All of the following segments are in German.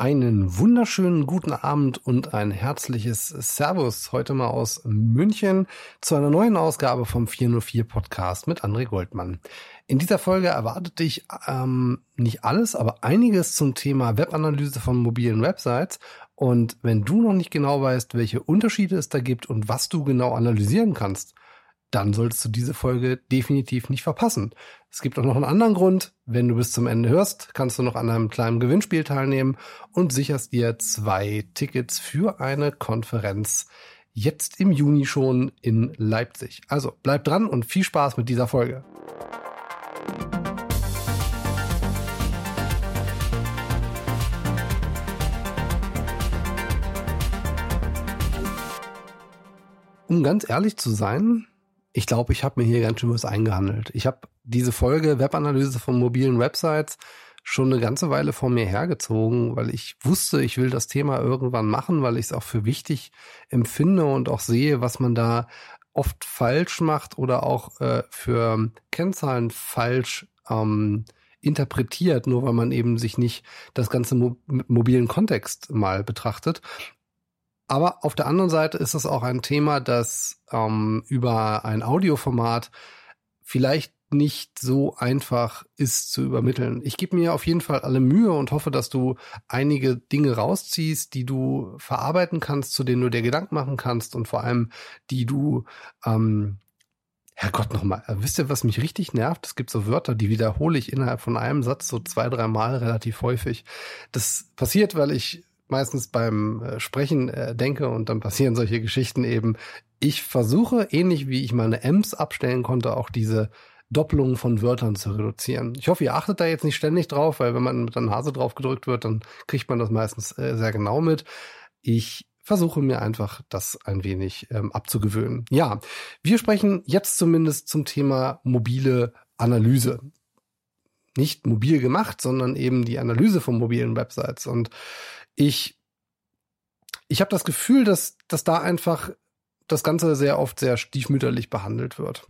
Einen wunderschönen guten Abend und ein herzliches Servus heute mal aus München zu einer neuen Ausgabe vom 404 Podcast mit André Goldmann. In dieser Folge erwartet dich ähm, nicht alles, aber einiges zum Thema Webanalyse von mobilen Websites. Und wenn du noch nicht genau weißt, welche Unterschiede es da gibt und was du genau analysieren kannst, dann solltest du diese Folge definitiv nicht verpassen. Es gibt auch noch einen anderen Grund. Wenn du bis zum Ende hörst, kannst du noch an einem kleinen Gewinnspiel teilnehmen und sicherst dir zwei Tickets für eine Konferenz jetzt im Juni schon in Leipzig. Also bleib dran und viel Spaß mit dieser Folge. Um ganz ehrlich zu sein, ich glaube, ich habe mir hier ganz schön was eingehandelt. Ich habe diese Folge Webanalyse von mobilen Websites schon eine ganze Weile vor mir hergezogen, weil ich wusste, ich will das Thema irgendwann machen, weil ich es auch für wichtig empfinde und auch sehe, was man da oft falsch macht oder auch äh, für Kennzahlen falsch ähm, interpretiert, nur weil man eben sich nicht das ganze mo mobilen Kontext mal betrachtet. Aber auf der anderen Seite ist es auch ein Thema, das ähm, über ein Audioformat vielleicht nicht so einfach ist zu übermitteln. Ich gebe mir auf jeden Fall alle Mühe und hoffe, dass du einige Dinge rausziehst, die du verarbeiten kannst, zu denen du dir Gedanken machen kannst und vor allem, die du ähm, Herrgott nochmal, wisst ihr, was mich richtig nervt? Es gibt so Wörter, die wiederhole ich innerhalb von einem Satz so zwei, drei Mal relativ häufig. Das passiert, weil ich meistens beim äh, Sprechen äh, denke und dann passieren solche Geschichten eben. Ich versuche, ähnlich wie ich meine M's abstellen konnte, auch diese Doppelungen von Wörtern zu reduzieren. Ich hoffe, ihr achtet da jetzt nicht ständig drauf, weil wenn man mit der Nase drauf gedrückt wird, dann kriegt man das meistens äh, sehr genau mit. Ich versuche mir einfach das ein wenig ähm, abzugewöhnen. Ja, wir sprechen jetzt zumindest zum Thema mobile Analyse. Nicht mobil gemacht, sondern eben die Analyse von mobilen Websites. Und ich, ich habe das Gefühl, dass, dass da einfach das Ganze sehr oft sehr stiefmütterlich behandelt wird.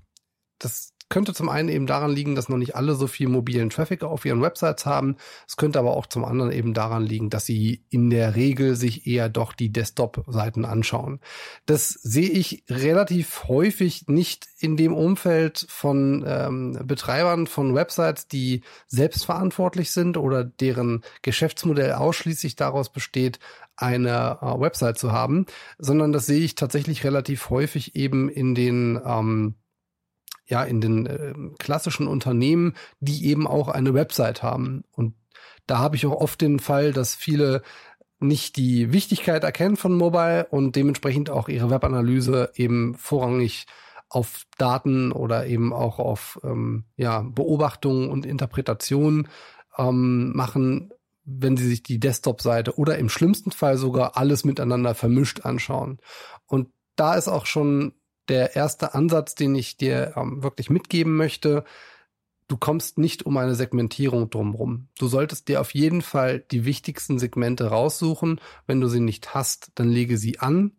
Das könnte zum einen eben daran liegen, dass noch nicht alle so viel mobilen Traffic auf ihren Websites haben. Es könnte aber auch zum anderen eben daran liegen, dass sie in der Regel sich eher doch die Desktop-Seiten anschauen. Das sehe ich relativ häufig nicht in dem Umfeld von ähm, Betreibern von Websites, die selbstverantwortlich sind oder deren Geschäftsmodell ausschließlich daraus besteht, eine äh, Website zu haben, sondern das sehe ich tatsächlich relativ häufig eben in den ähm, ja in den äh, klassischen Unternehmen, die eben auch eine Website haben. Und da habe ich auch oft den Fall, dass viele nicht die Wichtigkeit erkennen von Mobile und dementsprechend auch ihre Webanalyse eben vorrangig auf Daten oder eben auch auf ähm, ja, Beobachtungen und Interpretationen ähm, machen, wenn sie sich die Desktop-Seite oder im schlimmsten Fall sogar alles miteinander vermischt anschauen. Und da ist auch schon der erste Ansatz, den ich dir ähm, wirklich mitgeben möchte. Du kommst nicht um eine Segmentierung drumherum. Du solltest dir auf jeden Fall die wichtigsten Segmente raussuchen. Wenn du sie nicht hast, dann lege sie an.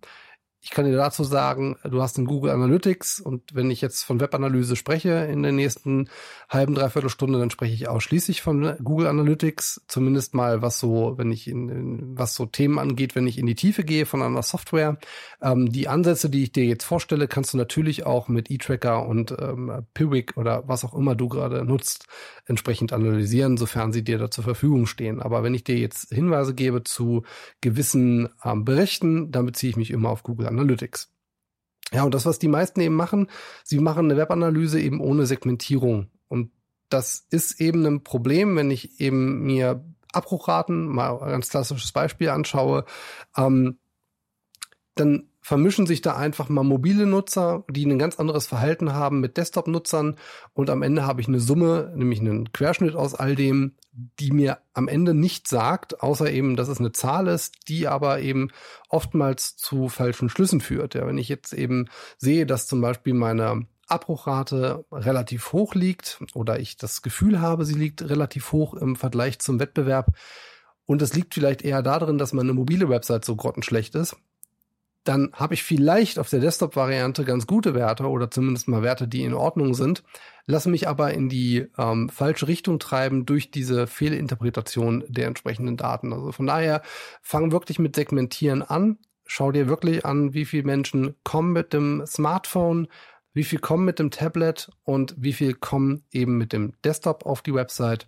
Ich kann dir dazu sagen, du hast einen Google Analytics und wenn ich jetzt von Webanalyse spreche in der nächsten halben, dreiviertel Stunde, dann spreche ich ausschließlich von Google Analytics, zumindest mal was so, wenn ich in, in was so Themen angeht, wenn ich in die Tiefe gehe von einer Software. Ähm, die Ansätze, die ich dir jetzt vorstelle, kannst du natürlich auch mit eTracker und ähm, Piwik oder was auch immer du gerade nutzt, entsprechend analysieren, sofern sie dir da zur Verfügung stehen. Aber wenn ich dir jetzt Hinweise gebe zu gewissen ähm, Berichten, dann beziehe ich mich immer auf Google Analytics. Ja, und das, was die meisten eben machen, sie machen eine Webanalyse eben ohne Segmentierung. Und das ist eben ein Problem, wenn ich eben mir Abbruchraten, mal ein ganz klassisches Beispiel anschaue, ähm, dann vermischen sich da einfach mal mobile Nutzer, die ein ganz anderes Verhalten haben mit Desktop-Nutzern und am Ende habe ich eine Summe, nämlich einen Querschnitt aus all dem, die mir am Ende nicht sagt, außer eben, dass es eine Zahl ist, die aber eben oftmals zu falschen Schlüssen führt. Ja, wenn ich jetzt eben sehe, dass zum Beispiel meine Abbruchrate relativ hoch liegt oder ich das Gefühl habe, sie liegt relativ hoch im Vergleich zum Wettbewerb und es liegt vielleicht eher darin, dass meine mobile Website so grottenschlecht ist, dann habe ich vielleicht auf der Desktop-Variante ganz gute Werte oder zumindest mal Werte, die in Ordnung sind, lasse mich aber in die ähm, falsche Richtung treiben durch diese Fehlinterpretation der entsprechenden Daten. Also von daher fang wirklich mit Segmentieren an. Schau dir wirklich an, wie viele Menschen kommen mit dem Smartphone, wie viel kommen mit dem Tablet und wie viel kommen eben mit dem Desktop auf die Website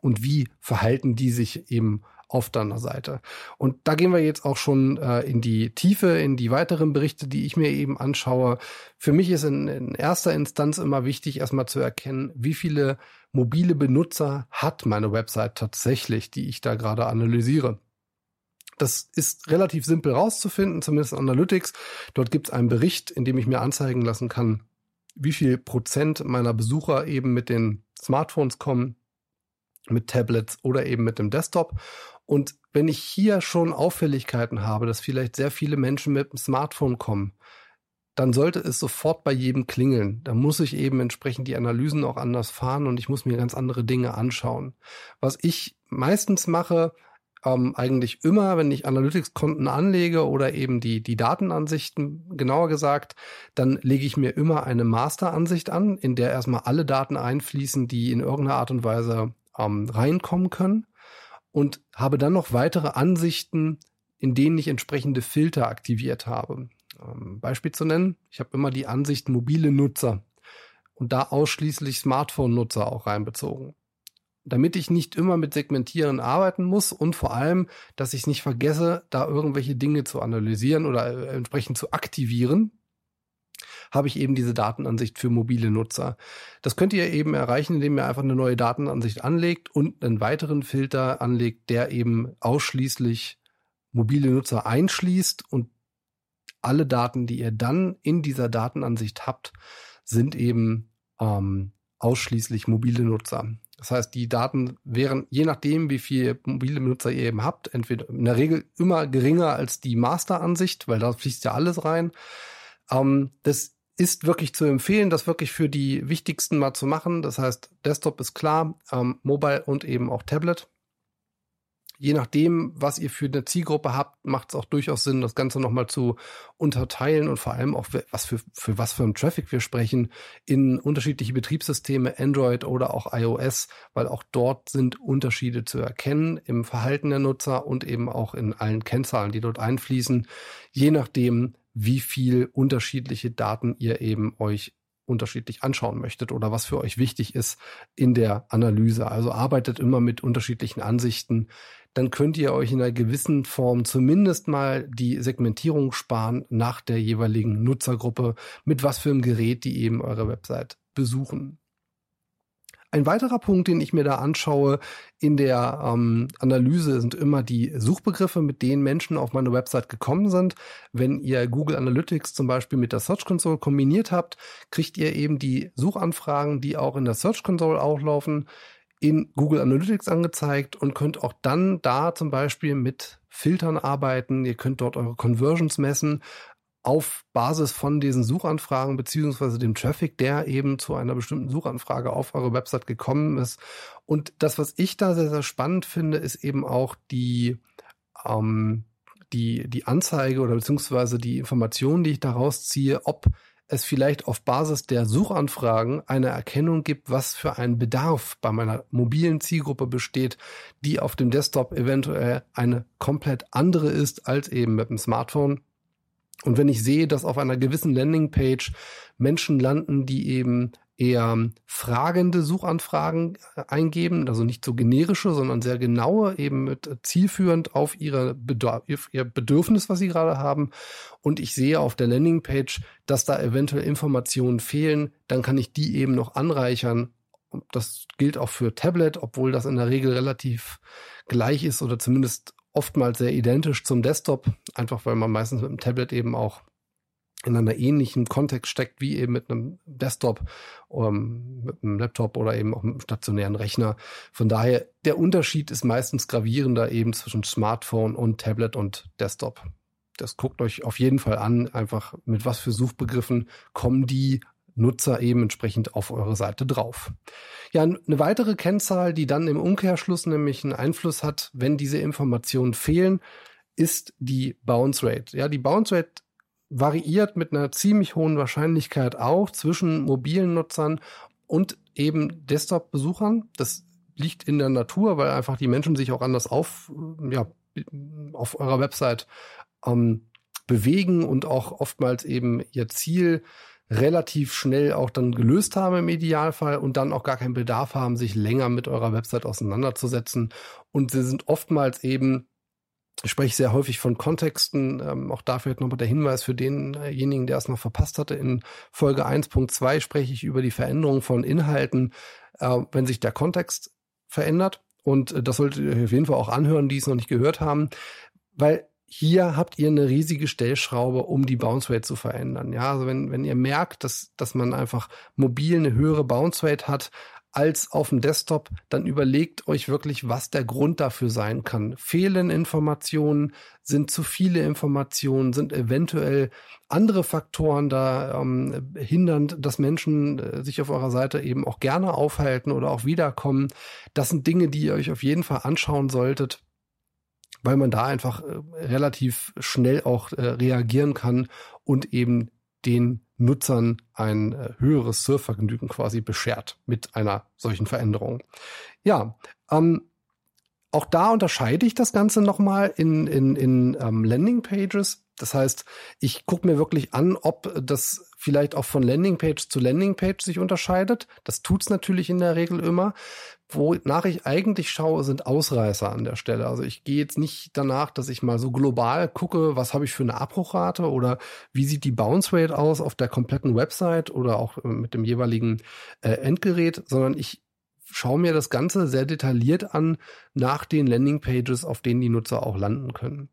und wie verhalten die sich eben auf deiner Seite. Und da gehen wir jetzt auch schon äh, in die Tiefe, in die weiteren Berichte, die ich mir eben anschaue. Für mich ist in, in erster Instanz immer wichtig, erstmal zu erkennen, wie viele mobile Benutzer hat meine Website tatsächlich, die ich da gerade analysiere. Das ist relativ simpel rauszufinden, zumindest Analytics. Dort gibt es einen Bericht, in dem ich mir anzeigen lassen kann, wie viel Prozent meiner Besucher eben mit den Smartphones kommen, mit Tablets oder eben mit dem Desktop. Und wenn ich hier schon Auffälligkeiten habe, dass vielleicht sehr viele Menschen mit dem Smartphone kommen, dann sollte es sofort bei jedem klingeln. Da muss ich eben entsprechend die Analysen auch anders fahren und ich muss mir ganz andere Dinge anschauen. Was ich meistens mache, ähm, eigentlich immer, wenn ich Analytics-Konten anlege oder eben die, die Datenansichten, genauer gesagt, dann lege ich mir immer eine Master-Ansicht an, in der erstmal alle Daten einfließen, die in irgendeiner Art und Weise ähm, reinkommen können und habe dann noch weitere Ansichten, in denen ich entsprechende Filter aktiviert habe. Ähm, Beispiel zu nennen, ich habe immer die Ansicht mobile Nutzer und da ausschließlich Smartphone-Nutzer auch reinbezogen. Damit ich nicht immer mit Segmentieren arbeiten muss und vor allem, dass ich nicht vergesse, da irgendwelche Dinge zu analysieren oder äh, entsprechend zu aktivieren, habe ich eben diese Datenansicht für mobile Nutzer. Das könnt ihr eben erreichen, indem ihr einfach eine neue Datenansicht anlegt und einen weiteren Filter anlegt, der eben ausschließlich mobile Nutzer einschließt und alle Daten, die ihr dann in dieser Datenansicht habt, sind eben ähm, ausschließlich mobile Nutzer. Das heißt, die Daten wären, je nachdem, wie viel mobile Nutzer ihr eben habt, entweder in der Regel immer geringer als die Master-Ansicht, weil da fließt ja alles rein. Ähm, das ist wirklich zu empfehlen, das wirklich für die wichtigsten mal zu machen. Das heißt, Desktop ist klar, ähm, Mobile und eben auch Tablet. Je nachdem, was ihr für eine Zielgruppe habt, macht es auch durchaus Sinn, das Ganze nochmal zu unterteilen und vor allem auch, was für, für was für einen Traffic wir sprechen, in unterschiedliche Betriebssysteme, Android oder auch iOS, weil auch dort sind Unterschiede zu erkennen im Verhalten der Nutzer und eben auch in allen Kennzahlen, die dort einfließen, je nachdem, wie viel unterschiedliche Daten ihr eben euch unterschiedlich anschauen möchtet oder was für euch wichtig ist in der Analyse. Also arbeitet immer mit unterschiedlichen Ansichten. Dann könnt ihr euch in einer gewissen Form zumindest mal die Segmentierung sparen nach der jeweiligen Nutzergruppe, mit was für einem Gerät die eben eure Website besuchen. Ein weiterer Punkt, den ich mir da anschaue in der ähm, Analyse, sind immer die Suchbegriffe, mit denen Menschen auf meine Website gekommen sind. Wenn ihr Google Analytics zum Beispiel mit der Search Console kombiniert habt, kriegt ihr eben die Suchanfragen, die auch in der Search Console auflaufen, in Google Analytics angezeigt und könnt auch dann da zum Beispiel mit Filtern arbeiten. Ihr könnt dort eure Conversions messen, auf Basis von diesen Suchanfragen beziehungsweise dem Traffic, der eben zu einer bestimmten Suchanfrage auf eure Website gekommen ist. Und das, was ich da sehr, sehr spannend finde, ist eben auch die, ähm, die, die Anzeige oder beziehungsweise die Information, die ich daraus ziehe, ob es vielleicht auf Basis der Suchanfragen eine Erkennung gibt, was für ein Bedarf bei meiner mobilen Zielgruppe besteht, die auf dem Desktop eventuell eine komplett andere ist als eben mit dem Smartphone und wenn ich sehe, dass auf einer gewissen Landingpage Menschen landen, die eben eher fragende Suchanfragen äh, eingeben, also nicht so generische, sondern sehr genaue, eben mit äh, zielführend auf ihre ihr Bedürfnis, was sie gerade haben. Und ich sehe auf der Landingpage, dass da eventuell Informationen fehlen, dann kann ich die eben noch anreichern. Das gilt auch für Tablet, obwohl das in der Regel relativ gleich ist oder zumindest oftmals sehr identisch zum Desktop, einfach weil man meistens mit dem Tablet eben auch in einer ähnlichen Kontext steckt wie eben mit einem Desktop, ähm, mit einem Laptop oder eben auch mit einem stationären Rechner. Von daher, der Unterschied ist meistens gravierender eben zwischen Smartphone und Tablet und Desktop. Das guckt euch auf jeden Fall an, einfach mit was für Suchbegriffen kommen die Nutzer eben entsprechend auf eure Seite drauf. Ja, eine weitere Kennzahl, die dann im Umkehrschluss nämlich einen Einfluss hat, wenn diese Informationen fehlen, ist die Bounce Rate. Ja, die Bounce Rate variiert mit einer ziemlich hohen Wahrscheinlichkeit auch zwischen mobilen Nutzern und eben Desktop-Besuchern. Das liegt in der Natur, weil einfach die Menschen sich auch anders auf, ja, auf eurer Website ähm, bewegen und auch oftmals eben ihr Ziel relativ schnell auch dann gelöst haben im Idealfall und dann auch gar keinen Bedarf haben, sich länger mit eurer Website auseinanderzusetzen. Und sie sind oftmals eben ich spreche sehr häufig von Kontexten. Ähm, auch dafür nochmal der Hinweis für denjenigen, der es noch verpasst hatte. In Folge 1.2 spreche ich über die Veränderung von Inhalten, äh, wenn sich der Kontext verändert. Und äh, das solltet ihr auf jeden Fall auch anhören, die es noch nicht gehört haben, weil hier habt ihr eine riesige Stellschraube, um die Bounce Rate zu verändern. Ja, also wenn, wenn ihr merkt, dass, dass man einfach mobil eine höhere Bounce Rate hat, als auf dem Desktop, dann überlegt euch wirklich, was der Grund dafür sein kann. Fehlen Informationen, sind zu viele Informationen, sind eventuell andere Faktoren da ähm, hindernd, dass Menschen äh, sich auf eurer Seite eben auch gerne aufhalten oder auch wiederkommen. Das sind Dinge, die ihr euch auf jeden Fall anschauen solltet weil man da einfach äh, relativ schnell auch äh, reagieren kann und eben den Nutzern ein äh, höheres Surfvergnügen quasi beschert mit einer solchen Veränderung. Ja, ähm, auch da unterscheide ich das Ganze nochmal in, in, in ähm, Landingpages. Das heißt, ich gucke mir wirklich an, ob das vielleicht auch von Landingpage zu Landingpage sich unterscheidet. Das tut's natürlich in der Regel immer. Wonach ich eigentlich schaue, sind Ausreißer an der Stelle. Also ich gehe jetzt nicht danach, dass ich mal so global gucke, was habe ich für eine Abbruchrate oder wie sieht die Bounce Rate aus auf der kompletten Website oder auch äh, mit dem jeweiligen äh, Endgerät, sondern ich schaue mir das Ganze sehr detailliert an nach den Landingpages, auf denen die Nutzer auch landen können.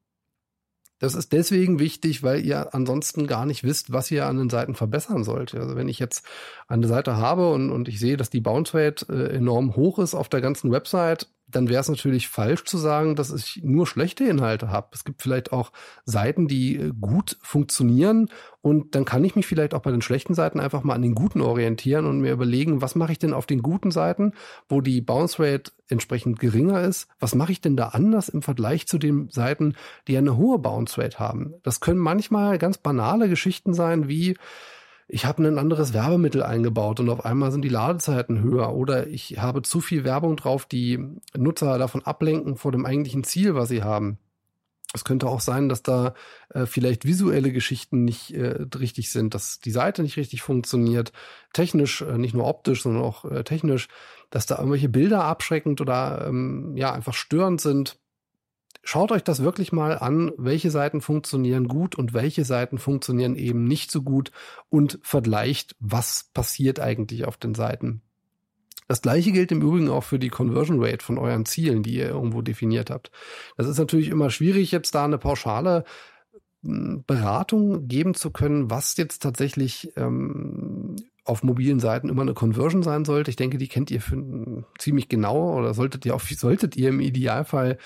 Das ist deswegen wichtig, weil ihr ansonsten gar nicht wisst, was ihr an den Seiten verbessern sollt. Also wenn ich jetzt eine Seite habe und, und ich sehe, dass die Bounce Rate äh, enorm hoch ist auf der ganzen Website, dann wäre es natürlich falsch zu sagen, dass ich nur schlechte Inhalte habe. Es gibt vielleicht auch Seiten, die äh, gut funktionieren und dann kann ich mich vielleicht auch bei den schlechten Seiten einfach mal an den guten orientieren und mir überlegen, was mache ich denn auf den guten Seiten, wo die Bounce Rate entsprechend geringer ist? Was mache ich denn da anders im Vergleich zu den Seiten, die eine hohe Bounce Rate haben? Das können manchmal ganz banale Geschichten sein, wie ich habe ein anderes Werbemittel eingebaut und auf einmal sind die Ladezeiten höher oder ich habe zu viel Werbung drauf, die Nutzer davon ablenken vor dem eigentlichen Ziel, was sie haben. Es könnte auch sein, dass da äh, vielleicht visuelle Geschichten nicht äh, richtig sind, dass die Seite nicht richtig funktioniert, technisch, äh, nicht nur optisch, sondern auch äh, technisch, dass da irgendwelche Bilder abschreckend oder ähm, ja einfach störend sind. Schaut euch das wirklich mal an, welche Seiten funktionieren gut und welche Seiten funktionieren eben nicht so gut und vergleicht, was passiert eigentlich auf den Seiten. Das gleiche gilt im Übrigen auch für die Conversion Rate von euren Zielen, die ihr irgendwo definiert habt. Das ist natürlich immer schwierig, jetzt da eine pauschale hm, Beratung geben zu können, was jetzt tatsächlich ähm, auf mobilen Seiten immer eine Conversion sein sollte. Ich denke, die kennt ihr für, ziemlich genau oder solltet ihr auf, solltet ihr im Idealfall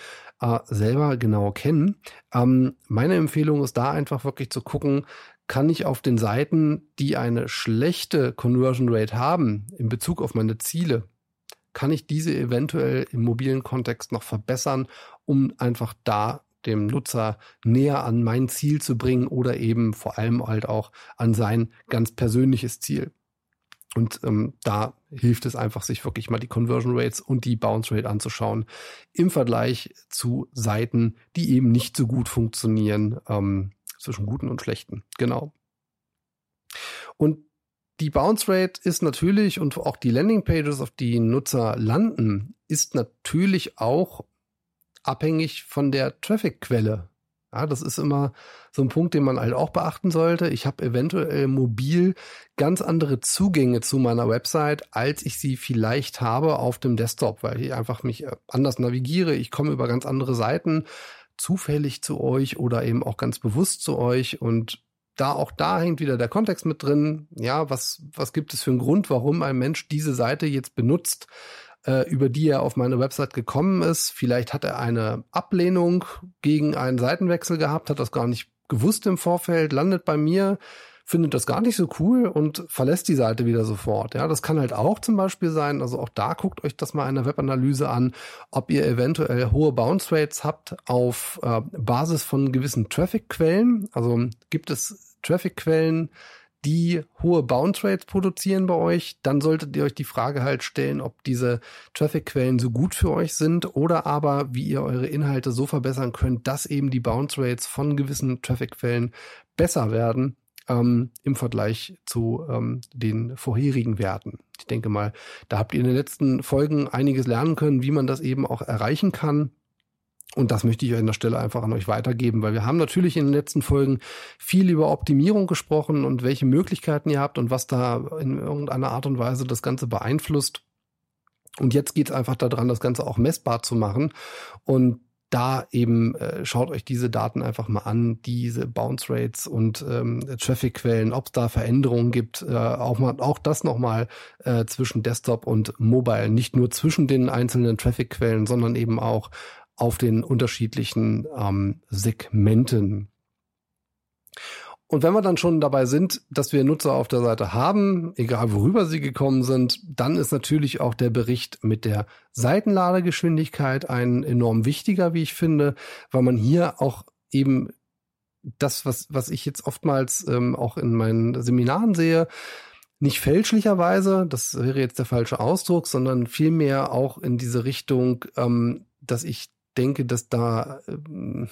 äh, selber genau kennen. Ähm, meine Empfehlung ist da einfach wirklich zu gucken, kann ich auf den Seiten, die eine schlechte Conversion Rate haben in Bezug auf meine Ziele, kann ich diese eventuell im mobilen Kontext noch verbessern, um einfach da dem Nutzer näher an mein Ziel zu bringen oder eben vor allem halt auch an sein ganz persönliches Ziel. Und ähm, da hilft es einfach, sich wirklich mal die Conversion Rates und die Bounce Rate anzuschauen im Vergleich zu Seiten, die eben nicht so gut funktionieren, ähm, zwischen guten und schlechten. Genau. Und die Bounce Rate ist natürlich und auch die Landing Pages, auf die Nutzer landen, ist natürlich auch abhängig von der Traffic-Quelle. Ja, das ist immer so ein Punkt, den man halt auch beachten sollte. Ich habe eventuell mobil ganz andere Zugänge zu meiner Website, als ich sie vielleicht habe auf dem Desktop, weil ich einfach mich äh, anders navigiere. Ich komme über ganz andere Seiten zufällig zu euch oder eben auch ganz bewusst zu euch und da auch da hängt wieder der Kontext mit drin. Ja, was, was gibt es für einen Grund, warum ein Mensch diese Seite jetzt benutzt? Äh, über die er auf meine Website gekommen ist. Vielleicht hat er eine Ablehnung gegen einen Seitenwechsel gehabt, hat das gar nicht gewusst im Vorfeld, landet bei mir, findet das gar nicht so cool und verlässt die Seite wieder sofort. Ja, das kann halt auch zum Beispiel sein. Also auch da guckt euch das mal in der Webanalyse an, ob ihr eventuell hohe Bounce Rates habt auf äh, Basis von gewissen Traffic-Quellen. Also gibt es Traffic-Quellen, die hohe Bounce Rates produzieren bei euch, dann solltet ihr euch die Frage halt stellen, ob diese Traffic-Quellen so gut für euch sind oder aber wie ihr eure Inhalte so verbessern könnt, dass eben die Bounce Rates von gewissen Traffic-Quellen besser werden ähm, im Vergleich zu ähm, den vorherigen Werten. Ich denke mal, da habt ihr in den letzten Folgen einiges lernen können, wie man das eben auch erreichen kann. Und das möchte ich an der Stelle einfach an euch weitergeben, weil wir haben natürlich in den letzten Folgen viel über Optimierung gesprochen und welche Möglichkeiten ihr habt und was da in irgendeiner Art und Weise das Ganze beeinflusst. Und jetzt geht es einfach daran, das Ganze auch messbar zu machen. Und da eben äh, schaut euch diese Daten einfach mal an, diese Bounce Rates und ähm, Traffic-Quellen, ob es da Veränderungen gibt, äh, auch mal auch das nochmal äh, zwischen Desktop und Mobile, nicht nur zwischen den einzelnen Traffic-Quellen, sondern eben auch auf den unterschiedlichen ähm, Segmenten. Und wenn wir dann schon dabei sind, dass wir Nutzer auf der Seite haben, egal worüber sie gekommen sind, dann ist natürlich auch der Bericht mit der Seitenladegeschwindigkeit ein enorm wichtiger, wie ich finde, weil man hier auch eben das, was, was ich jetzt oftmals ähm, auch in meinen Seminaren sehe, nicht fälschlicherweise, das wäre jetzt der falsche Ausdruck, sondern vielmehr auch in diese Richtung, ähm, dass ich denke, dass da ähm,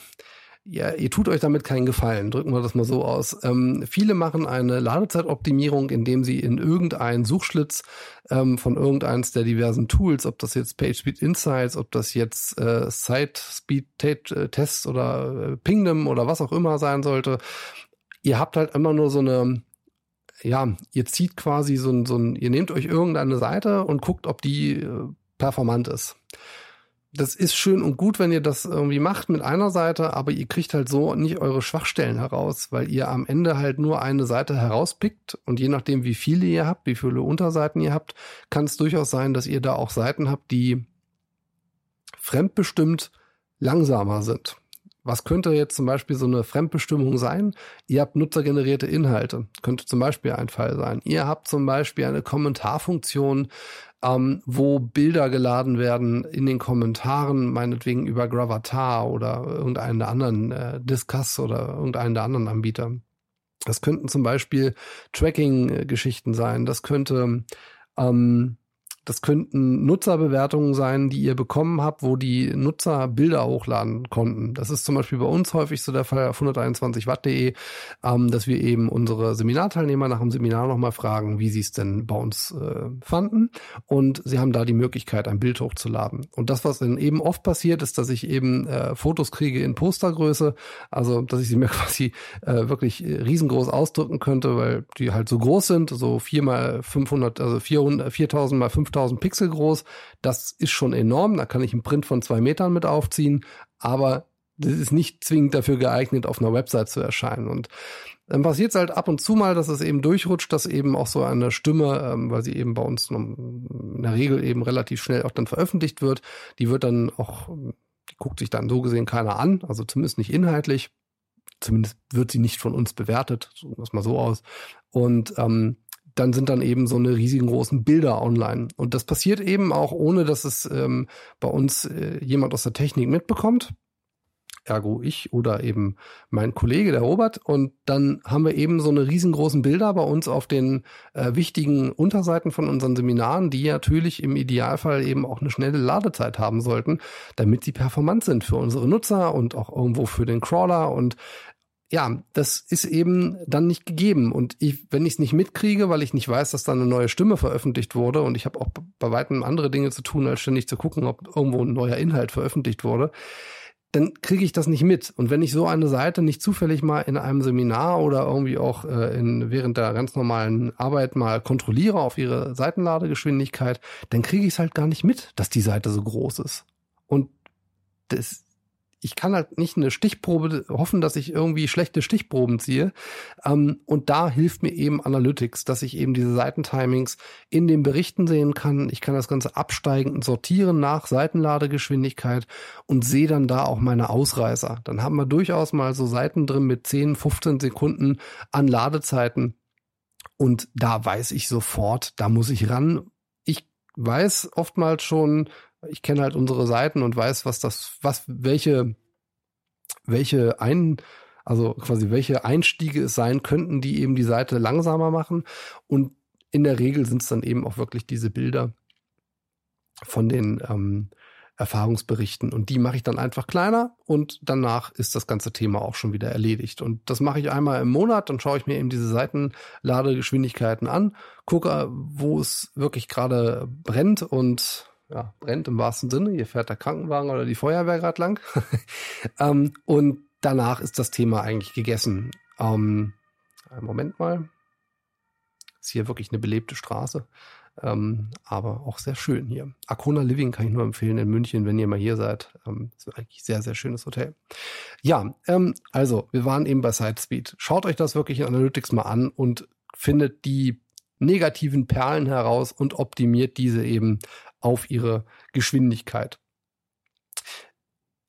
ja, ihr tut euch damit keinen Gefallen, drücken wir das mal so aus. Ähm, viele machen eine Ladezeitoptimierung, indem sie in irgendeinen Suchschlitz ähm, von irgendeins der diversen Tools, ob das jetzt PageSpeed Insights, ob das jetzt äh, SiteSpeed Tests oder äh, Pingdom oder was auch immer sein sollte, ihr habt halt immer nur so eine ja, ihr zieht quasi so ein, so ein, ihr nehmt euch irgendeine Seite und guckt, ob die äh, performant ist das ist schön und gut, wenn ihr das irgendwie macht mit einer Seite, aber ihr kriegt halt so nicht eure Schwachstellen heraus, weil ihr am Ende halt nur eine Seite herauspickt und je nachdem, wie viele ihr habt, wie viele Unterseiten ihr habt, kann es durchaus sein, dass ihr da auch Seiten habt, die fremdbestimmt langsamer sind. Was könnte jetzt zum Beispiel so eine Fremdbestimmung sein? Ihr habt nutzergenerierte Inhalte. Könnte zum Beispiel ein Fall sein. Ihr habt zum Beispiel eine Kommentarfunktion, ähm, wo Bilder geladen werden in den Kommentaren, meinetwegen über Gravatar oder irgendeinen der anderen äh, Discuss oder irgendeinen der anderen Anbieter. Das könnten zum Beispiel Tracking-Geschichten sein. Das könnte ähm, das könnten Nutzerbewertungen sein, die ihr bekommen habt, wo die Nutzer Bilder hochladen konnten. Das ist zum Beispiel bei uns häufig so der Fall auf 121watt.de, ähm, dass wir eben unsere Seminarteilnehmer nach dem Seminar nochmal fragen, wie sie es denn bei uns äh, fanden. Und sie haben da die Möglichkeit, ein Bild hochzuladen. Und das, was dann eben oft passiert, ist, dass ich eben äh, Fotos kriege in Postergröße, also dass ich sie mir quasi äh, wirklich riesengroß ausdrücken könnte, weil die halt so groß sind, so vier mal 500, also 400, 4000 mal 5000 5000 Pixel groß. Das ist schon enorm. Da kann ich einen Print von zwei Metern mit aufziehen. Aber das ist nicht zwingend dafür geeignet, auf einer Website zu erscheinen. Und dann passiert es halt ab und zu mal, dass es eben durchrutscht, dass eben auch so eine Stimme, ähm, weil sie eben bei uns in der Regel eben relativ schnell auch dann veröffentlicht wird, die wird dann auch, die guckt sich dann so gesehen keiner an, also zumindest nicht inhaltlich. Zumindest wird sie nicht von uns bewertet, sagen wir mal so aus. Und ähm, dann sind dann eben so eine riesigen großen Bilder online. Und das passiert eben auch, ohne dass es ähm, bei uns äh, jemand aus der Technik mitbekommt. Ergo ich oder eben mein Kollege, der Robert. Und dann haben wir eben so eine riesengroßen Bilder bei uns auf den äh, wichtigen Unterseiten von unseren Seminaren, die natürlich im Idealfall eben auch eine schnelle Ladezeit haben sollten, damit sie performant sind für unsere Nutzer und auch irgendwo für den Crawler. Und ja, das ist eben dann nicht gegeben. Und ich, wenn ich es nicht mitkriege, weil ich nicht weiß, dass da eine neue Stimme veröffentlicht wurde und ich habe auch bei weitem andere Dinge zu tun, als ständig zu gucken, ob irgendwo ein neuer Inhalt veröffentlicht wurde, dann kriege ich das nicht mit. Und wenn ich so eine Seite nicht zufällig mal in einem Seminar oder irgendwie auch äh, in, während der ganz normalen Arbeit mal kontrolliere auf ihre Seitenladegeschwindigkeit, dann kriege ich es halt gar nicht mit, dass die Seite so groß ist. Und das ich kann halt nicht eine Stichprobe hoffen, dass ich irgendwie schlechte Stichproben ziehe. Ähm, und da hilft mir eben Analytics, dass ich eben diese Seitentimings in den Berichten sehen kann. Ich kann das Ganze absteigen und sortieren nach Seitenladegeschwindigkeit und sehe dann da auch meine Ausreißer. Dann haben wir durchaus mal so Seiten drin mit 10, 15 Sekunden an Ladezeiten. Und da weiß ich sofort, da muss ich ran. Ich weiß oftmals schon, ich kenne halt unsere Seiten und weiß, was das, was, welche, welche ein, also quasi welche Einstiege es sein könnten, die eben die Seite langsamer machen. Und in der Regel sind es dann eben auch wirklich diese Bilder von den ähm, Erfahrungsberichten. Und die mache ich dann einfach kleiner und danach ist das ganze Thema auch schon wieder erledigt. Und das mache ich einmal im Monat, dann schaue ich mir eben diese Seitenladegeschwindigkeiten an, gucke, wo es wirklich gerade brennt und ja, brennt im wahrsten Sinne. Hier fährt der Krankenwagen oder die Feuerwehr gerade lang. ähm, und danach ist das Thema eigentlich gegessen. Ähm, Moment mal. Ist hier wirklich eine belebte Straße. Ähm, aber auch sehr schön hier. Arcona Living kann ich nur empfehlen in München, wenn ihr mal hier seid. Ähm, ist eigentlich sehr, sehr schönes Hotel. Ja, ähm, also wir waren eben bei Sidespeed. Schaut euch das wirklich in Analytics mal an und findet die negativen Perlen heraus und optimiert diese eben auf ihre Geschwindigkeit.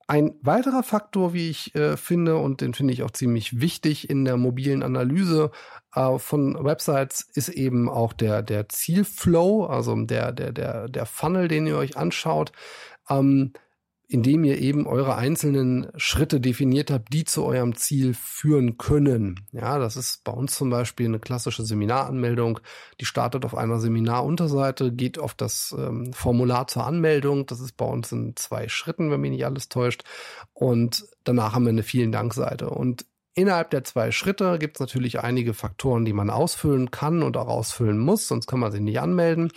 Ein weiterer Faktor, wie ich äh, finde, und den finde ich auch ziemlich wichtig in der mobilen Analyse äh, von Websites, ist eben auch der, der Zielflow, also der, der, der, der Funnel, den ihr euch anschaut. Ähm, indem ihr eben eure einzelnen Schritte definiert habt, die zu eurem Ziel führen können. Ja, das ist bei uns zum Beispiel eine klassische Seminaranmeldung. Die startet auf einer Seminarunterseite, geht auf das ähm, Formular zur Anmeldung. Das ist bei uns in zwei Schritten, wenn mich nicht alles täuscht. Und danach haben wir eine Vielen Dank-Seite. Und Innerhalb der zwei Schritte gibt es natürlich einige Faktoren, die man ausfüllen kann und auch ausfüllen muss, sonst kann man sich nicht anmelden.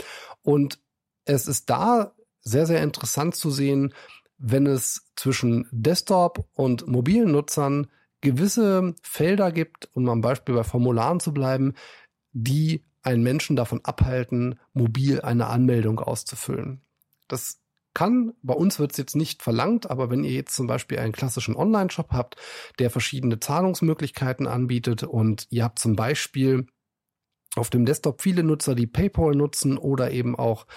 Und es ist da sehr, sehr interessant zu sehen, wenn es zwischen Desktop und mobilen Nutzern gewisse Felder gibt, um am Beispiel bei Formularen zu bleiben, die einen Menschen davon abhalten, mobil eine Anmeldung auszufüllen. Das kann, bei uns wird es jetzt nicht verlangt, aber wenn ihr jetzt zum Beispiel einen klassischen Online-Shop habt, der verschiedene Zahlungsmöglichkeiten anbietet und ihr habt zum Beispiel auf dem Desktop viele Nutzer, die PayPal nutzen oder eben auch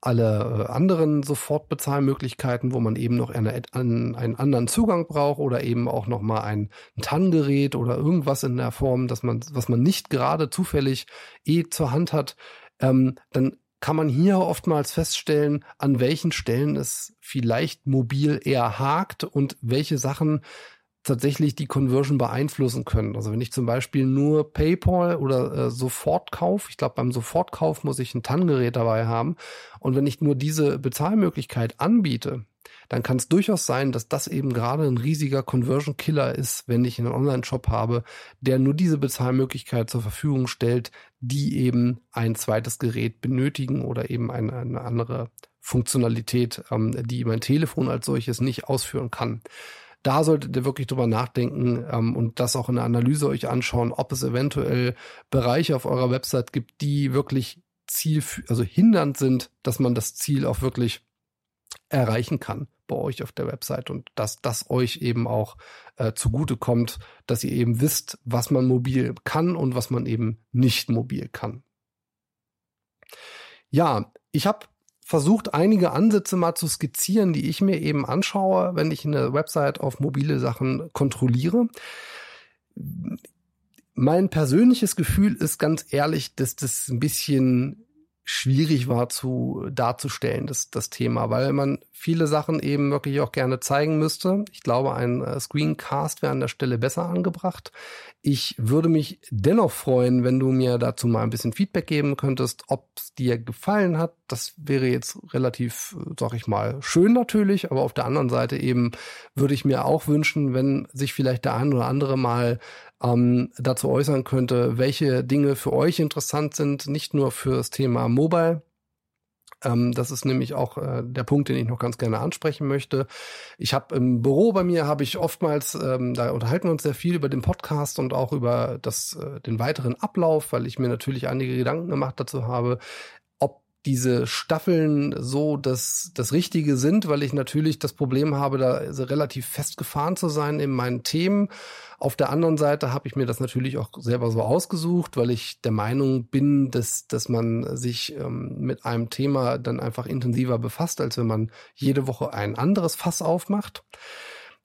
alle äh, anderen Sofortbezahlmöglichkeiten, wo man eben noch eine, einen, anderen Zugang braucht oder eben auch noch mal ein, ein TAN-Gerät oder irgendwas in der Form, dass man, was man nicht gerade zufällig eh zur Hand hat, ähm, dann kann man hier oftmals feststellen, an welchen Stellen es vielleicht mobil eher hakt und welche Sachen tatsächlich die Conversion beeinflussen können. Also wenn ich zum Beispiel nur PayPal oder äh, Sofortkauf, ich glaube beim Sofortkauf muss ich ein TAN-Gerät dabei haben und wenn ich nur diese Bezahlmöglichkeit anbiete, dann kann es durchaus sein, dass das eben gerade ein riesiger Conversion Killer ist, wenn ich einen Online-Shop habe, der nur diese Bezahlmöglichkeit zur Verfügung stellt, die eben ein zweites Gerät benötigen oder eben eine, eine andere Funktionalität, ähm, die mein Telefon als solches nicht ausführen kann. Da solltet ihr wirklich drüber nachdenken ähm, und das auch in der Analyse euch anschauen, ob es eventuell Bereiche auf eurer Website gibt, die wirklich Ziel, also hindernd sind, dass man das Ziel auch wirklich erreichen kann bei euch auf der Website und dass das euch eben auch äh, zugute kommt, dass ihr eben wisst, was man mobil kann und was man eben nicht mobil kann. Ja, ich habe versucht, einige Ansätze mal zu skizzieren, die ich mir eben anschaue, wenn ich eine Website auf mobile Sachen kontrolliere. Mein persönliches Gefühl ist ganz ehrlich, dass das ein bisschen schwierig war zu darzustellen, das, das Thema, weil man viele Sachen eben wirklich auch gerne zeigen müsste. Ich glaube, ein äh, Screencast wäre an der Stelle besser angebracht. Ich würde mich dennoch freuen, wenn du mir dazu mal ein bisschen Feedback geben könntest, ob es dir gefallen hat. Das wäre jetzt relativ, sag ich mal, schön natürlich, aber auf der anderen Seite eben würde ich mir auch wünschen, wenn sich vielleicht der ein oder andere mal ähm, dazu äußern könnte, welche Dinge für euch interessant sind, nicht nur für das Thema Mobile. Ähm, das ist nämlich auch äh, der Punkt, den ich noch ganz gerne ansprechen möchte. Ich habe im Büro bei mir habe ich oftmals, ähm, da unterhalten wir uns sehr viel über den Podcast und auch über das, äh, den weiteren Ablauf, weil ich mir natürlich einige Gedanken gemacht dazu habe, diese Staffeln so das, das Richtige sind, weil ich natürlich das Problem habe, da relativ festgefahren zu sein in meinen Themen. Auf der anderen Seite habe ich mir das natürlich auch selber so ausgesucht, weil ich der Meinung bin, dass, dass man sich ähm, mit einem Thema dann einfach intensiver befasst, als wenn man jede Woche ein anderes Fass aufmacht.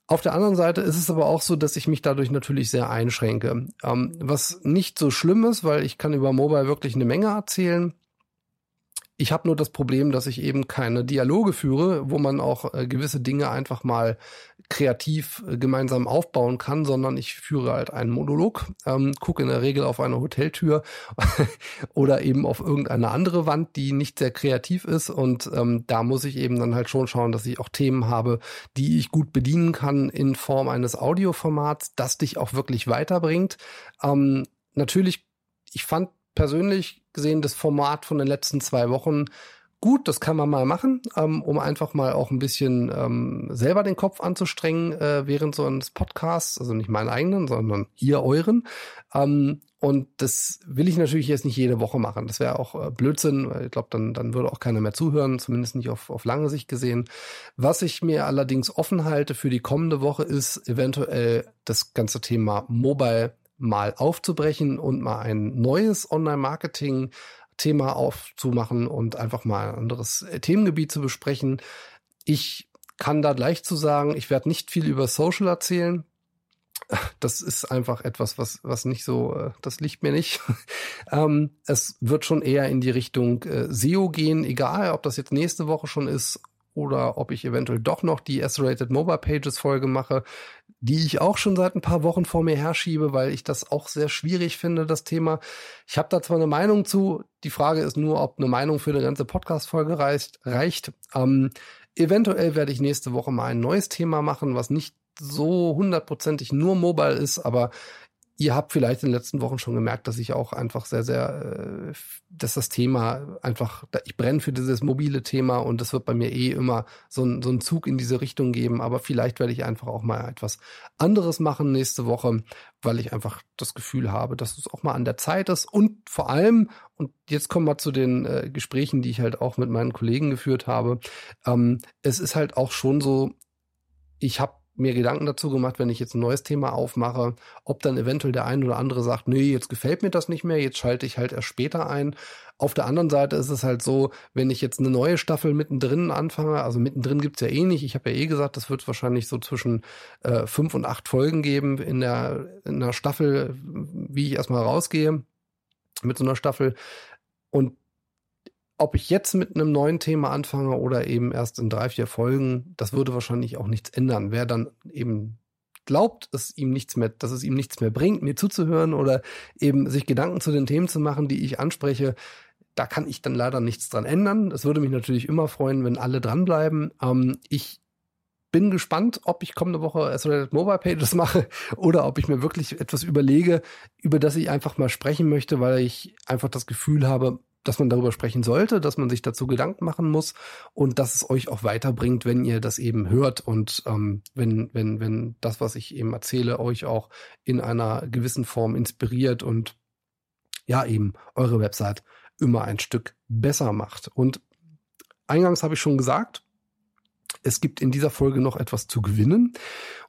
Auf der anderen Seite ist es aber auch so, dass ich mich dadurch natürlich sehr einschränke. Ähm, was nicht so schlimm ist, weil ich kann über Mobile wirklich eine Menge erzählen. Ich habe nur das Problem, dass ich eben keine Dialoge führe, wo man auch äh, gewisse Dinge einfach mal kreativ äh, gemeinsam aufbauen kann, sondern ich führe halt einen Monolog, ähm, gucke in der Regel auf eine Hoteltür oder eben auf irgendeine andere Wand, die nicht sehr kreativ ist. Und ähm, da muss ich eben dann halt schon schauen, dass ich auch Themen habe, die ich gut bedienen kann in Form eines Audioformats, das dich auch wirklich weiterbringt. Ähm, natürlich, ich fand persönlich gesehen das Format von den letzten zwei Wochen gut, das kann man mal machen, ähm, um einfach mal auch ein bisschen ähm, selber den Kopf anzustrengen äh, während so eines Podcasts, also nicht meinen eigenen, sondern ihr euren. Ähm, und das will ich natürlich jetzt nicht jede Woche machen. Das wäre auch äh, Blödsinn, weil ich glaube, dann, dann würde auch keiner mehr zuhören, zumindest nicht auf, auf lange Sicht gesehen. Was ich mir allerdings offen halte für die kommende Woche ist eventuell das ganze Thema Mobile mal aufzubrechen und mal ein neues Online-Marketing Thema aufzumachen und einfach mal ein anderes äh, Themengebiet zu besprechen. Ich kann da gleich zu sagen, ich werde nicht viel über Social erzählen. Das ist einfach etwas, was, was nicht so, äh, das liegt mir nicht. ähm, es wird schon eher in die Richtung äh, SEO gehen, egal ob das jetzt nächste Woche schon ist oder ob ich eventuell doch noch die S-Rated Mobile Pages Folge mache, die ich auch schon seit ein paar Wochen vor mir herschiebe, weil ich das auch sehr schwierig finde, das Thema. Ich habe da zwar eine Meinung zu, die Frage ist nur, ob eine Meinung für eine ganze Podcast-Folge reicht. reicht. Ähm, eventuell werde ich nächste Woche mal ein neues Thema machen, was nicht so hundertprozentig nur mobile ist, aber Ihr habt vielleicht in den letzten Wochen schon gemerkt, dass ich auch einfach sehr, sehr, äh, dass das Thema einfach, ich brenne für dieses mobile Thema und es wird bei mir eh immer so, ein, so einen Zug in diese Richtung geben. Aber vielleicht werde ich einfach auch mal etwas anderes machen nächste Woche, weil ich einfach das Gefühl habe, dass es auch mal an der Zeit ist. Und vor allem, und jetzt kommen wir zu den äh, Gesprächen, die ich halt auch mit meinen Kollegen geführt habe, ähm, es ist halt auch schon so, ich habe mir Gedanken dazu gemacht, wenn ich jetzt ein neues Thema aufmache, ob dann eventuell der ein oder andere sagt, nee, jetzt gefällt mir das nicht mehr, jetzt schalte ich halt erst später ein. Auf der anderen Seite ist es halt so, wenn ich jetzt eine neue Staffel mittendrin anfange, also mittendrin gibt's ja eh nicht, ich habe ja eh gesagt, das wird wahrscheinlich so zwischen äh, fünf und acht Folgen geben in der, in der Staffel, wie ich erstmal rausgehe mit so einer Staffel. Und ob ich jetzt mit einem neuen Thema anfange oder eben erst in drei, vier Folgen, das würde wahrscheinlich auch nichts ändern. Wer dann eben glaubt, dass ihm nichts mehr, dass es ihm nichts mehr bringt, mir zuzuhören oder eben sich Gedanken zu den Themen zu machen, die ich anspreche, da kann ich dann leider nichts dran ändern. Es würde mich natürlich immer freuen, wenn alle dranbleiben. Ähm, ich bin gespannt, ob ich kommende Woche Accelerated Mobile Pages mache oder ob ich mir wirklich etwas überlege, über das ich einfach mal sprechen möchte, weil ich einfach das Gefühl habe, dass man darüber sprechen sollte, dass man sich dazu Gedanken machen muss und dass es euch auch weiterbringt, wenn ihr das eben hört und ähm, wenn, wenn, wenn das, was ich eben erzähle, euch auch in einer gewissen Form inspiriert und ja eben eure Website immer ein Stück besser macht. Und eingangs habe ich schon gesagt, es gibt in dieser Folge noch etwas zu gewinnen.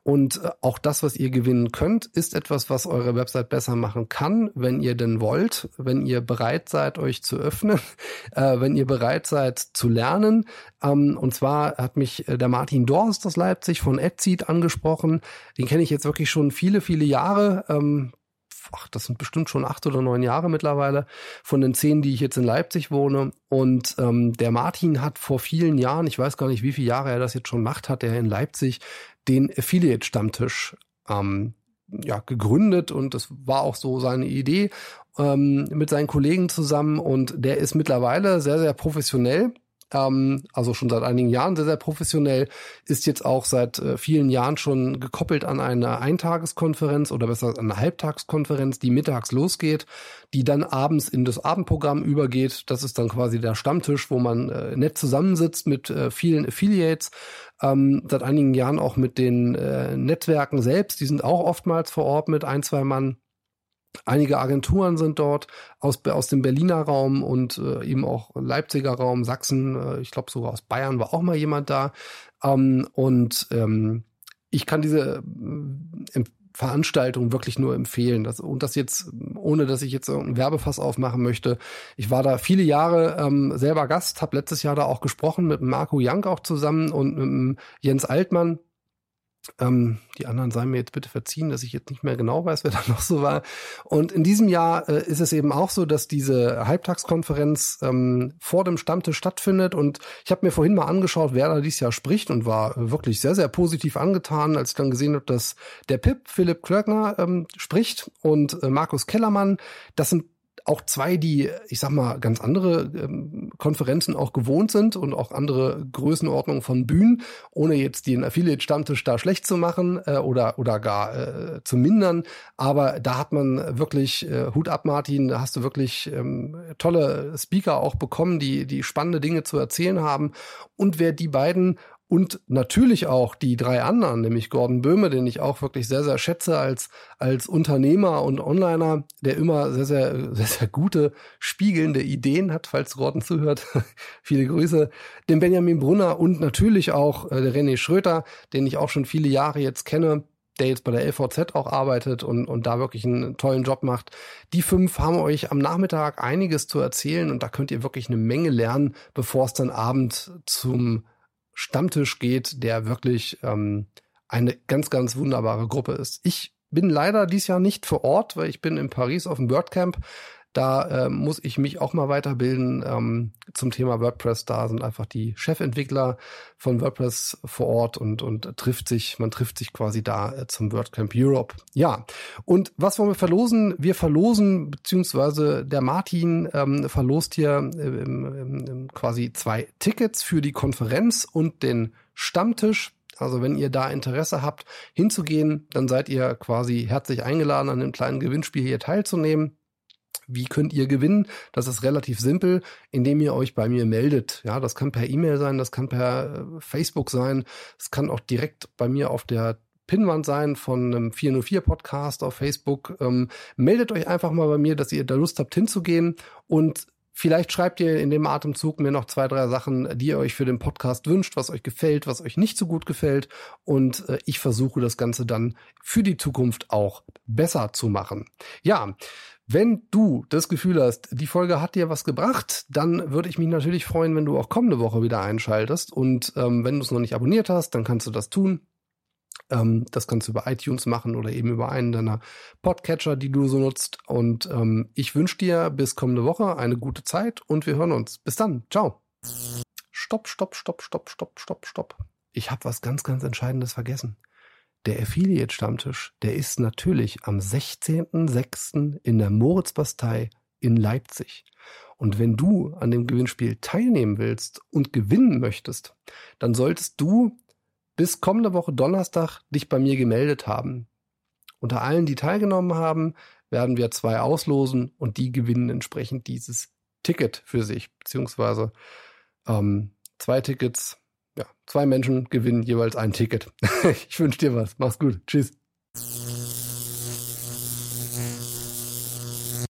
Und äh, auch das, was ihr gewinnen könnt, ist etwas, was eure Website besser machen kann, wenn ihr denn wollt, wenn ihr bereit seid, euch zu öffnen, äh, wenn ihr bereit seid zu lernen. Ähm, und zwar hat mich äh, der Martin Dorst aus Leipzig von Edseed angesprochen. Den kenne ich jetzt wirklich schon viele, viele Jahre. Ähm, ach, das sind bestimmt schon acht oder neun Jahre mittlerweile, von den zehn, die ich jetzt in Leipzig wohne. Und ähm, der Martin hat vor vielen Jahren, ich weiß gar nicht, wie viele Jahre er das jetzt schon macht, hat er in Leipzig den Affiliate-Stammtisch ähm, ja, gegründet. Und das war auch so seine Idee ähm, mit seinen Kollegen zusammen. Und der ist mittlerweile sehr, sehr professionell ähm, also schon seit einigen Jahren sehr, sehr professionell, ist jetzt auch seit äh, vielen Jahren schon gekoppelt an eine Eintageskonferenz oder besser an eine Halbtagskonferenz, die mittags losgeht, die dann abends in das Abendprogramm übergeht. Das ist dann quasi der Stammtisch, wo man äh, nett zusammensitzt mit äh, vielen Affiliates. Ähm, seit einigen Jahren auch mit den äh, Netzwerken selbst, die sind auch oftmals vor Ort mit ein, zwei Mann Einige Agenturen sind dort aus, aus dem Berliner Raum und äh, eben auch Leipziger Raum, Sachsen, äh, ich glaube sogar aus Bayern war auch mal jemand da. Ähm, und ähm, ich kann diese äh, Veranstaltung wirklich nur empfehlen. Das, und das jetzt, ohne dass ich jetzt einen Werbefass aufmachen möchte. Ich war da viele Jahre ähm, selber Gast, habe letztes Jahr da auch gesprochen mit Marco Young auch zusammen und mit Jens Altmann ähm, die anderen seien mir jetzt bitte verziehen, dass ich jetzt nicht mehr genau weiß, wer da noch so war. Und in diesem Jahr äh, ist es eben auch so, dass diese Halbtagskonferenz ähm, vor dem Stammtisch stattfindet. Und ich habe mir vorhin mal angeschaut, wer da dieses Jahr spricht und war wirklich sehr, sehr positiv angetan, als ich dann gesehen habe, dass der Pip, Philipp Klöckner, ähm, spricht und äh, Markus Kellermann. Das sind auch zwei, die, ich sag mal, ganz andere ähm, Konferenzen auch gewohnt sind und auch andere Größenordnungen von Bühnen, ohne jetzt den Affiliate-Stammtisch da schlecht zu machen äh, oder, oder gar äh, zu mindern. Aber da hat man wirklich, äh, Hut ab, Martin, da hast du wirklich ähm, tolle Speaker auch bekommen, die, die spannende Dinge zu erzählen haben. Und wer die beiden und natürlich auch die drei anderen, nämlich Gordon Böhme, den ich auch wirklich sehr, sehr schätze als, als Unternehmer und Onliner, der immer sehr, sehr, sehr, sehr gute, spiegelnde Ideen hat, falls Gordon zuhört. viele Grüße. Den Benjamin Brunner und natürlich auch äh, der René Schröter, den ich auch schon viele Jahre jetzt kenne der jetzt bei der LVZ auch arbeitet und, und da wirklich einen tollen Job macht. Die fünf haben euch am Nachmittag einiges zu erzählen und da könnt ihr wirklich eine Menge lernen, bevor es dann Abend zum Stammtisch geht, der wirklich ähm, eine ganz, ganz wunderbare Gruppe ist. Ich bin leider dieses Jahr nicht vor Ort, weil ich bin in Paris auf dem WordCamp. Da äh, muss ich mich auch mal weiterbilden ähm, zum Thema WordPress. Da sind einfach die Chefentwickler von WordPress vor Ort und, und trifft sich, man trifft sich quasi da äh, zum WordCamp Europe. Ja, und was wollen wir verlosen? Wir verlosen, beziehungsweise der Martin ähm, verlost hier äh, quasi zwei Tickets für die Konferenz und den Stammtisch. Also wenn ihr da Interesse habt, hinzugehen, dann seid ihr quasi herzlich eingeladen, an dem kleinen Gewinnspiel hier teilzunehmen. Wie könnt ihr gewinnen? Das ist relativ simpel, indem ihr euch bei mir meldet. Ja, das kann per E-Mail sein, das kann per äh, Facebook sein, es kann auch direkt bei mir auf der Pinwand sein von einem 404 Podcast auf Facebook. Ähm, meldet euch einfach mal bei mir, dass ihr da Lust habt hinzugehen und Vielleicht schreibt ihr in dem Atemzug mir noch zwei, drei Sachen, die ihr euch für den Podcast wünscht, was euch gefällt, was euch nicht so gut gefällt. Und äh, ich versuche das Ganze dann für die Zukunft auch besser zu machen. Ja, wenn du das Gefühl hast, die Folge hat dir was gebracht, dann würde ich mich natürlich freuen, wenn du auch kommende Woche wieder einschaltest. Und ähm, wenn du es noch nicht abonniert hast, dann kannst du das tun. Ähm, das kannst du über iTunes machen oder eben über einen deiner Podcatcher, die du so nutzt. Und ähm, ich wünsche dir bis kommende Woche eine gute Zeit und wir hören uns. Bis dann. Ciao. Stopp, stopp, stopp, stopp, stopp, stopp, stopp. Ich habe was ganz, ganz Entscheidendes vergessen. Der Affiliate-Stammtisch, der ist natürlich am 16.06. in der Moritzbastei in Leipzig. Und wenn du an dem Gewinnspiel teilnehmen willst und gewinnen möchtest, dann solltest du bis kommende Woche Donnerstag dich bei mir gemeldet haben. Unter allen, die teilgenommen haben, werden wir zwei auslosen und die gewinnen entsprechend dieses Ticket für sich, beziehungsweise ähm, zwei Tickets ja, zwei Menschen gewinnen jeweils ein Ticket. ich wünsche dir was. Mach's gut. Tschüss.